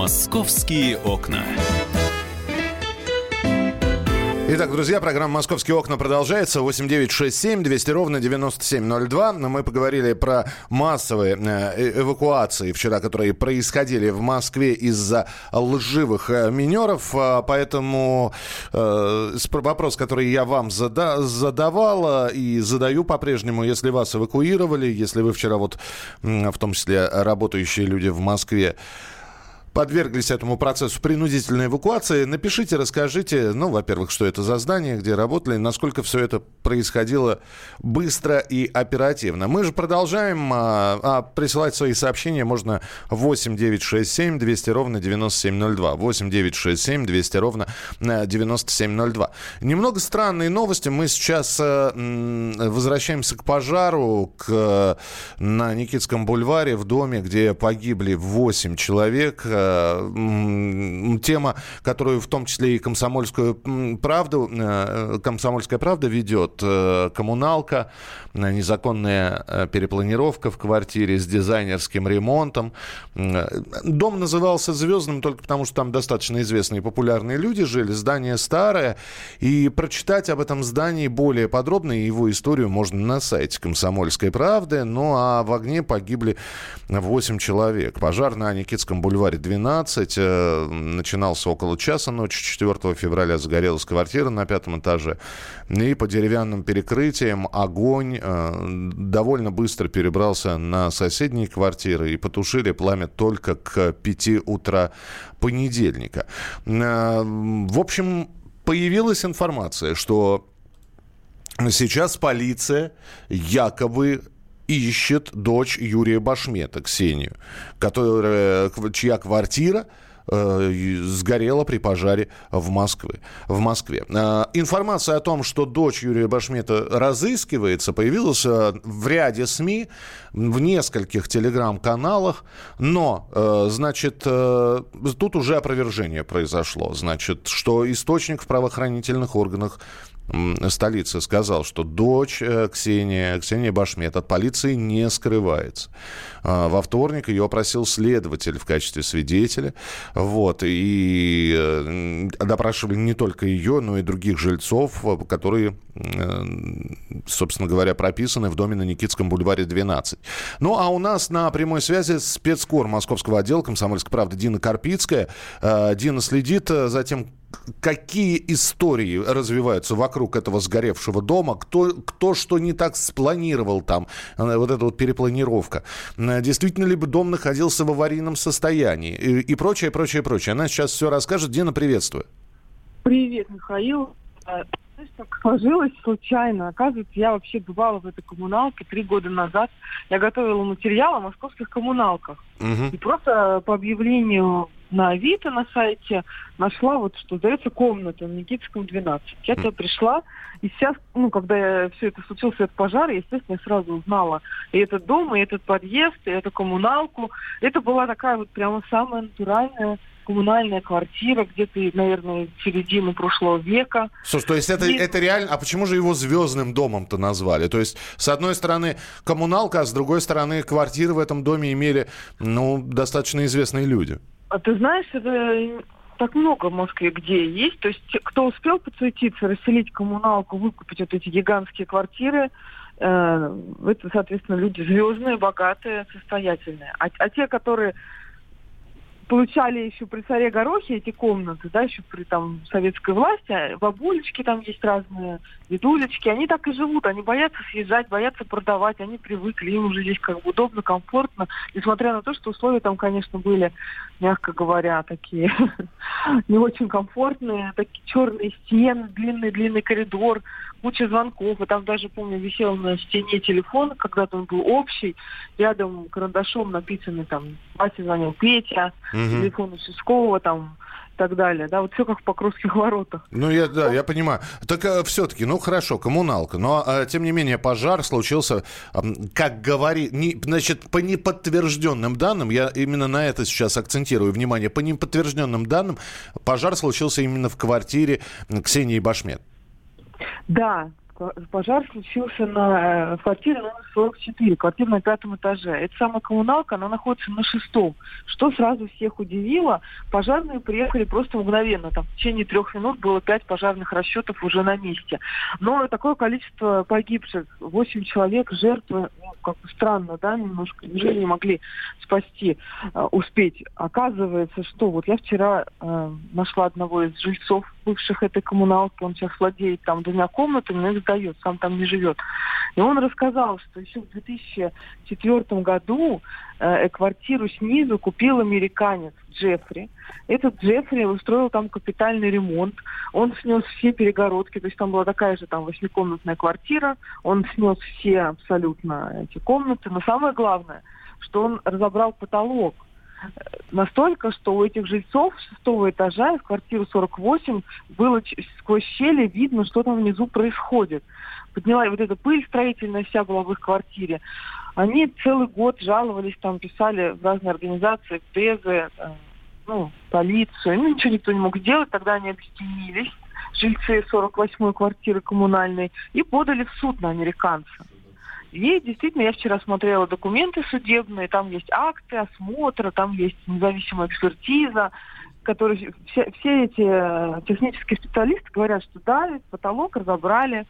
Московские окна. Итак, друзья, программа «Московские окна» продолжается. 8967 200 ровно 9702. Мы поговорили про массовые э, эвакуации вчера, которые происходили в Москве из-за лживых э, минеров. А, поэтому э, вопрос, который я вам зада задавал и задаю по-прежнему, если вас эвакуировали, если вы вчера вот, в том числе работающие люди в Москве, подверглись этому процессу принудительной эвакуации. Напишите, расскажите, ну, во-первых, что это за здание, где работали, насколько все это происходило быстро и оперативно. Мы же продолжаем, а, а присылать свои сообщения можно 8 9 6 7 200 ровно 9702. 8 9 6 7 200 ровно 9702. Немного странные новости. Мы сейчас э, возвращаемся к пожару к, на Никитском бульваре в доме, где погибли 8 человек Э, тема, которую в том числе и комсомольскую правду, э, комсомольская правда ведет, э, коммуналка, незаконная перепланировка в квартире с дизайнерским ремонтом. Дом назывался «Звездным» только потому, что там достаточно известные и популярные люди жили. Здание старое. И прочитать об этом здании более подробно и его историю можно на сайте «Комсомольской правды». Ну а в огне погибли 8 человек. Пожар на Никитском бульваре 12. Э, начинался около часа ночи 4 февраля. Загорелась квартира на пятом этаже. И по деревянным перекрытиям огонь э, довольно быстро перебрался на соседние квартиры. И потушили пламя только к 5 утра понедельника. Э, в общем, появилась информация, что Сейчас полиция якобы ищет дочь Юрия Башмета, Ксению, которая, чья квартира э, сгорела при пожаре в Москве. В Москве. Э, информация о том, что дочь Юрия Башмета разыскивается, появилась э, в ряде СМИ, в нескольких телеграм-каналах, но, значит, тут уже опровержение произошло. Значит, что источник в правоохранительных органах столицы сказал, что дочь э, Ксения, Ксения Башмет от полиции не скрывается. А, во вторник ее опросил следователь в качестве свидетеля. Вот, и э, допрашивали не только ее, но и других жильцов, которые, э, собственно говоря, прописаны в доме на Никитском бульваре 12. Ну, а у нас на прямой связи спецкор московского отдела «Комсомольской правды» Дина Карпицкая. Дина следит за тем, какие истории развиваются вокруг этого сгоревшего дома, кто, кто что не так спланировал там, э, вот эта вот перепланировка. Э, действительно ли бы дом находился в аварийном состоянии и, и прочее, прочее, прочее. Она сейчас все расскажет. Дина, приветствую. Привет, Михаил. Э, знаешь, так сложилось случайно. Оказывается, я вообще бывала в этой коммуналке три года назад. Я готовила материал о московских коммуналках. Угу. И просто по объявлению на Авито на сайте нашла вот, что сдается комната на Никитском 12. Я туда пришла, и сейчас, ну, когда я, все это случился, этот пожар, я, естественно, я сразу узнала и этот дом, и этот подъезд, и эту коммуналку. Это была такая вот прямо самая натуральная коммунальная квартира где-то, наверное, середины прошлого века. Слушай, то есть это, и... это реально... А почему же его звездным домом-то назвали? То есть, с одной стороны, коммуналка, а с другой стороны, квартиры в этом доме имели, ну, достаточно известные люди. А ты знаешь, это так много в Москве где есть. То есть кто успел подсуетиться, расселить коммуналку, выкупить вот эти гигантские квартиры, э, это, соответственно, люди звездные, богатые, состоятельные. А, а те, которые получали еще при царе Горохе эти комнаты, да, еще при там советской власти, а бабулечки там есть разные, дедулечки, они так и живут, они боятся съезжать, боятся продавать, они привыкли, им уже здесь как бы удобно, комфортно, несмотря на то, что условия там, конечно, были, мягко говоря, такие не очень комфортные, такие черные стены, длинный-длинный коридор, куча звонков, и там даже, помню, висел на стене телефон, когда-то он был общий, рядом карандашом написано там, Вася звонил Петя, угу. телефон Сускова, там, и так далее, да, вот все как в Покровских воротах. Ну, я, да, я понимаю. Так а, все-таки, ну, хорошо, коммуналка, но, а, тем не менее, пожар случился, как говорит, не, значит, по неподтвержденным данным, я именно на это сейчас акцентирую внимание, по неподтвержденным данным, пожар случился именно в квартире Ксении Башмет. Да, пожар случился на в квартире номер 44, квартира на пятом этаже. Эта самая коммуналка, она находится на шестом. Что сразу всех удивило, пожарные приехали просто мгновенно. Там в течение трех минут было пять пожарных расчетов уже на месте. Но такое количество погибших, восемь человек, жертвы, ну, как странно, да, немножко, неужели не могли спасти, э, успеть. Оказывается, что вот я вчера э, нашла одного из жильцов бывших этой коммуналки, он сейчас владеет там двумя комнатами, но их сдает, сам там не живет. И он рассказал, что еще в 2004 году э, квартиру снизу купил американец Джеффри. Этот Джеффри устроил там капитальный ремонт. Он снес все перегородки, то есть там была такая же там восьмикомнатная квартира. Он снес все абсолютно эти комнаты. Но самое главное, что он разобрал потолок настолько, что у этих жильцов шестого этажа из квартиры 48 было сквозь щели видно, что там внизу происходит. Подняла вот эта пыль строительная вся была в их квартире. Они целый год жаловались, там писали в разные организации, в ТЭЗы, ну, полицию. Ну, ничего никто не мог сделать. Тогда они объединились, жильцы 48-й квартиры коммунальной, и подали в суд на американца. И действительно, я вчера смотрела документы судебные, там есть акты осмотра, там есть независимая экспертиза, которые все, все эти э, технические специалисты говорят, что да, потолок разобрали,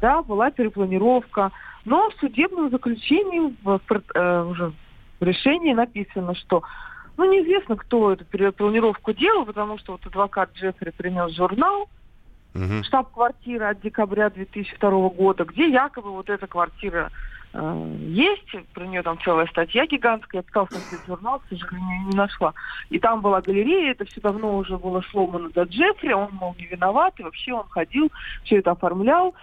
да, была перепланировка, но в судебном заключении в, э, уже в решении написано, что ну, неизвестно, кто эту перепланировку делал, потому что вот адвокат Джеффри принес журнал, угу. штаб-квартира от декабря 2002 года, где якобы вот эта квартира э, есть, про нее там целая статья гигантская, я пыталась найти журнал, к сожалению, не нашла. И там была галерея, это все давно уже было сломано до Джеффри, он, мол, не виноват, и вообще он ходил, все это оформлял.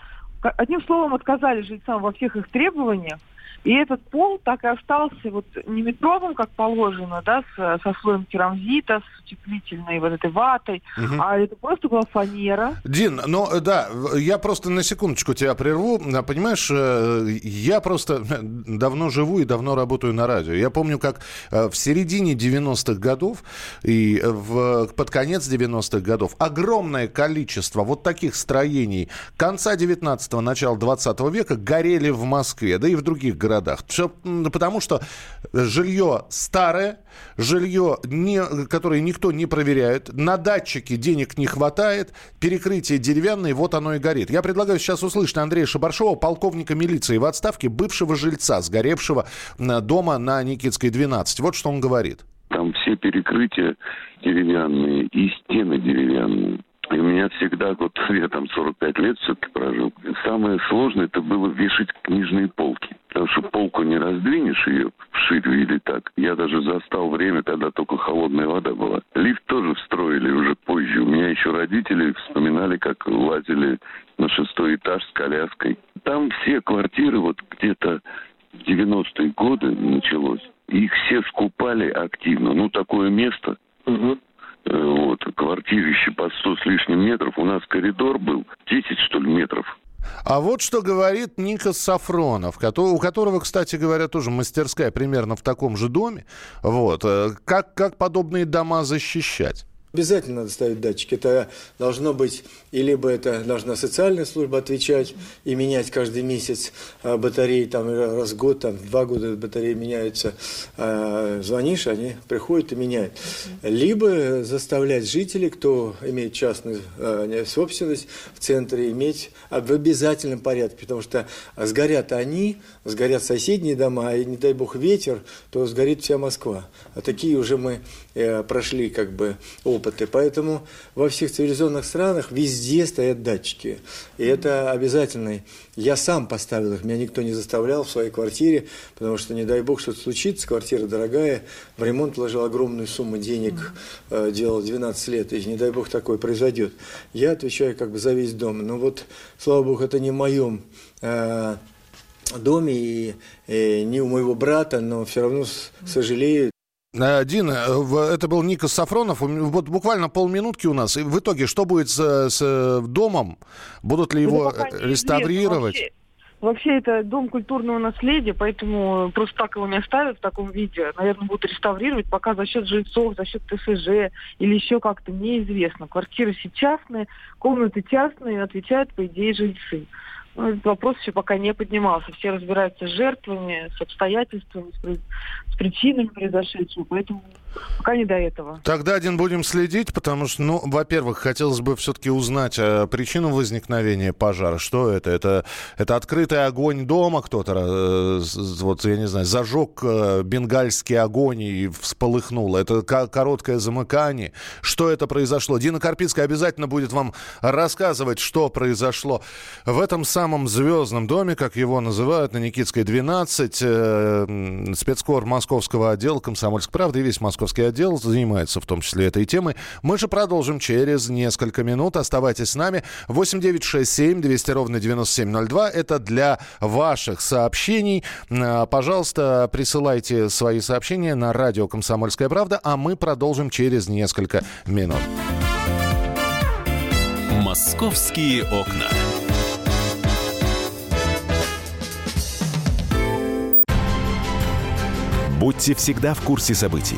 Одним словом, отказали жильцам во всех их требованиях, и этот пол так и остался вот не метровым, как положено, да, с, со слоем керамзита, с утеплительной вот этой ватой, угу. а это просто была фанера. Дин, ну да, я просто на секундочку тебя прерву. Понимаешь, э, я просто давно живу и давно работаю на радио. Я помню, как э, в середине 90-х годов и в, под конец 90-х годов огромное количество вот таких строений конца 19-го, начала 20 века горели в Москве, да и в других городах городах. Все потому, что жилье старое, жилье, не, которое никто не проверяет, на датчике денег не хватает, перекрытие деревянное, вот оно и горит. Я предлагаю сейчас услышать Андрея Шабаршова, полковника милиции в отставке, бывшего жильца, сгоревшего дома на Никитской 12. Вот что он говорит. Там все перекрытия деревянные и стены деревянные. И у меня всегда, вот я там 45 лет все-таки прожил, самое сложное это было вешать книжные полки. Потому что полку не раздвинешь ее вширь или так. Я даже застал время, когда только холодная вода была. Лифт тоже встроили уже позже. У меня еще родители вспоминали, как лазили на шестой этаж с коляской. Там все квартиры, вот где-то в 90-е годы началось, их все скупали активно. Ну, такое место. Угу вот, квартирище по 100 с лишним метров. У нас коридор был 10, что ли, метров. А вот что говорит Никас Сафронов, у которого, кстати говоря, тоже мастерская примерно в таком же доме. Вот. Э, как, как подобные дома защищать? Обязательно надо ставить датчики. Это должно быть, и либо это должна социальная служба отвечать и менять каждый месяц а, батареи, там раз в год, там два года батареи меняются. А, звонишь, они приходят и меняют. Либо заставлять жителей, кто имеет частную а, собственность в центре, иметь в обязательном порядке, потому что сгорят они, сгорят соседние дома, и не дай бог ветер, то сгорит вся Москва. А такие уже мы э, прошли как бы опыты. Поэтому во всех цивилизованных странах везде стоят датчики. И это обязательно. Я сам поставил их, меня никто не заставлял в своей квартире, потому что, не дай бог, что-то случится, квартира дорогая, в ремонт вложил огромную сумму денег, э, делал 12 лет, и не дай бог такое произойдет. Я отвечаю как бы за весь дом. Но вот, слава богу, это не в моем э, доме и, и не у моего брата, но все равно сожалею. Э, Дина, э, это был Никас Сафронов. Вот буквально полминутки у нас. И в итоге, что будет с, с домом? Будут ли его ну, реставрировать? Вообще, вообще это дом культурного наследия, поэтому просто так его не оставят в таком виде. Наверное, будут реставрировать пока за счет жильцов, за счет ТСЖ или еще как-то неизвестно. Квартиры все частные, комнаты частные, отвечают, по идее, жильцы. Этот вопрос еще пока не поднимался. Все разбираются с жертвами, с обстоятельствами, с причинами произошедшего, поэтому пока не до этого. Тогда один будем следить, потому что, ну, во-первых, хотелось бы все-таки узнать э, причину возникновения пожара. Что это? Это, это открытый огонь дома кто-то, э, вот, я не знаю, зажег э, бенгальский огонь и всполыхнул. Это короткое замыкание. Что это произошло? Дина Карпицкая обязательно будет вам рассказывать, что произошло в этом самом звездном доме, как его называют, на Никитской 12. Э, спецкор московского отдела «Комсомольской правды» и весь московский отдел занимается в том числе этой темой. Мы же продолжим через несколько минут. Оставайтесь с нами. 8967 200 ровно 9702. Это для ваших сообщений. Э, пожалуйста, присылайте свои сообщения на радио «Комсомольская правда», а мы продолжим через несколько минут. «Московские окна». Будьте всегда в курсе событий.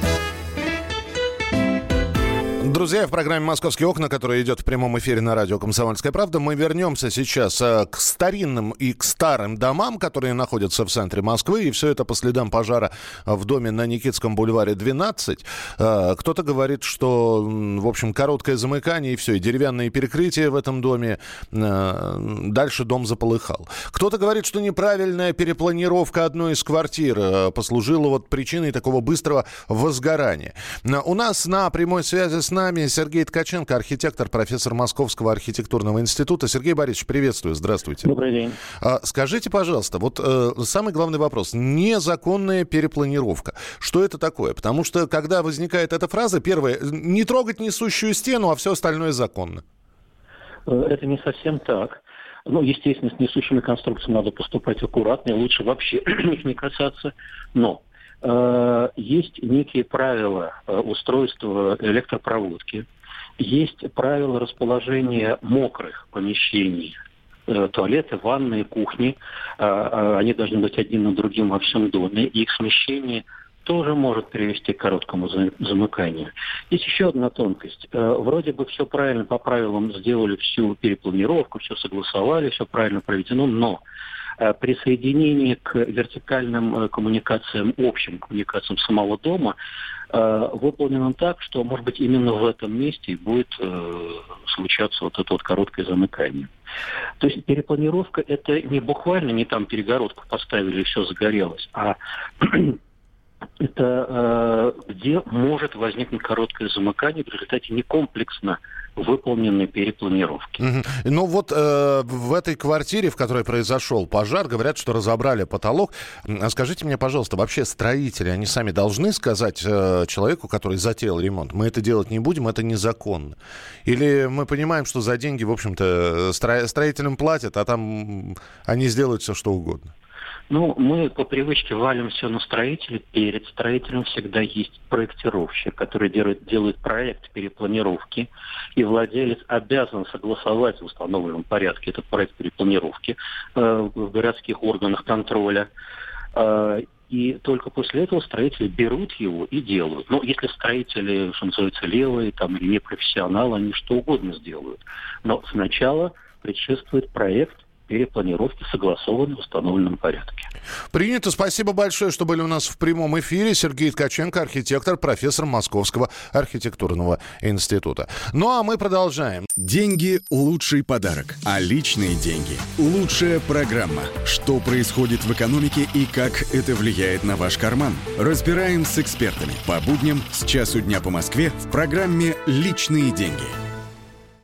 Друзья, в программе «Московские окна», которая идет в прямом эфире на радио «Комсомольская правда», мы вернемся сейчас э, к старинным и к старым домам, которые находятся в центре Москвы, и все это по следам пожара в доме на Никитском бульваре 12. Э, кто-то говорит, что, в общем, короткое замыкание, и все, и деревянные перекрытия в этом доме. Э, дальше дом заполыхал. Кто-то говорит, что неправильная перепланировка одной из квартир послужила вот причиной такого быстрого возгорания. У нас на прямой связи с нами нами Сергей Ткаченко, архитектор, профессор Московского архитектурного института. Сергей Борисович, приветствую, здравствуйте. Добрый день. А, скажите, пожалуйста, вот э, самый главный вопрос. Незаконная перепланировка. Что это такое? Потому что, когда возникает эта фраза, первое, не трогать несущую стену, а все остальное законно. Э, это не совсем так. Ну, естественно, с несущими конструкциями надо поступать аккуратно, и лучше вообще их не касаться. Но Э, есть некие правила э, устройства электропроводки, есть правила расположения мокрых помещений, э, туалеты, ванные, кухни. Они должны быть один на другим во всем доме. Их смещение тоже может привести к короткому замыканию. Есть еще одна тонкость. Вроде бы все правильно по правилам сделали всю перепланировку, все согласовали, все правильно проведено, но Э, присоединение к вертикальным э, коммуникациям, общим коммуникациям самого дома э, выполнено так, что, может быть, именно в этом месте будет случаться вот это вот короткое замыкание. То есть перепланировка это не буквально не там перегородку поставили и все загорелось, а это э, где может возникнуть короткое замыкание в результате некомплексно выполненной перепланировки. Угу. Ну вот э, в этой квартире, в которой произошел пожар, говорят, что разобрали потолок. А скажите мне, пожалуйста, вообще строители, они сами должны сказать э, человеку, который затеял ремонт, мы это делать не будем, это незаконно? Или мы понимаем, что за деньги, в общем-то, стро- строителям платят, а там они сделают все, что угодно? Ну, мы по привычке валим все на строителя. Перед строителем всегда есть проектировщик, который делает, делает проект перепланировки, и владелец обязан согласовать в установленном порядке этот проект перепланировки э, в городских органах контроля. Э, и только после этого строители берут его и делают. Но если строители, что называется, левые там, или непрофессионалы, они что угодно сделают. Но сначала предшествует проект перепланировки согласованы в установленном порядке. Принято. Спасибо большое, что были у нас в прямом эфире. Сергей Ткаченко, архитектор, профессор Московского архитектурного института. Ну а мы продолжаем. Деньги – лучший подарок, а личные деньги – лучшая программа. Что происходит в экономике и как это влияет на ваш карман? Разбираем с экспертами по будням с часу дня по Москве в программе «Личные деньги».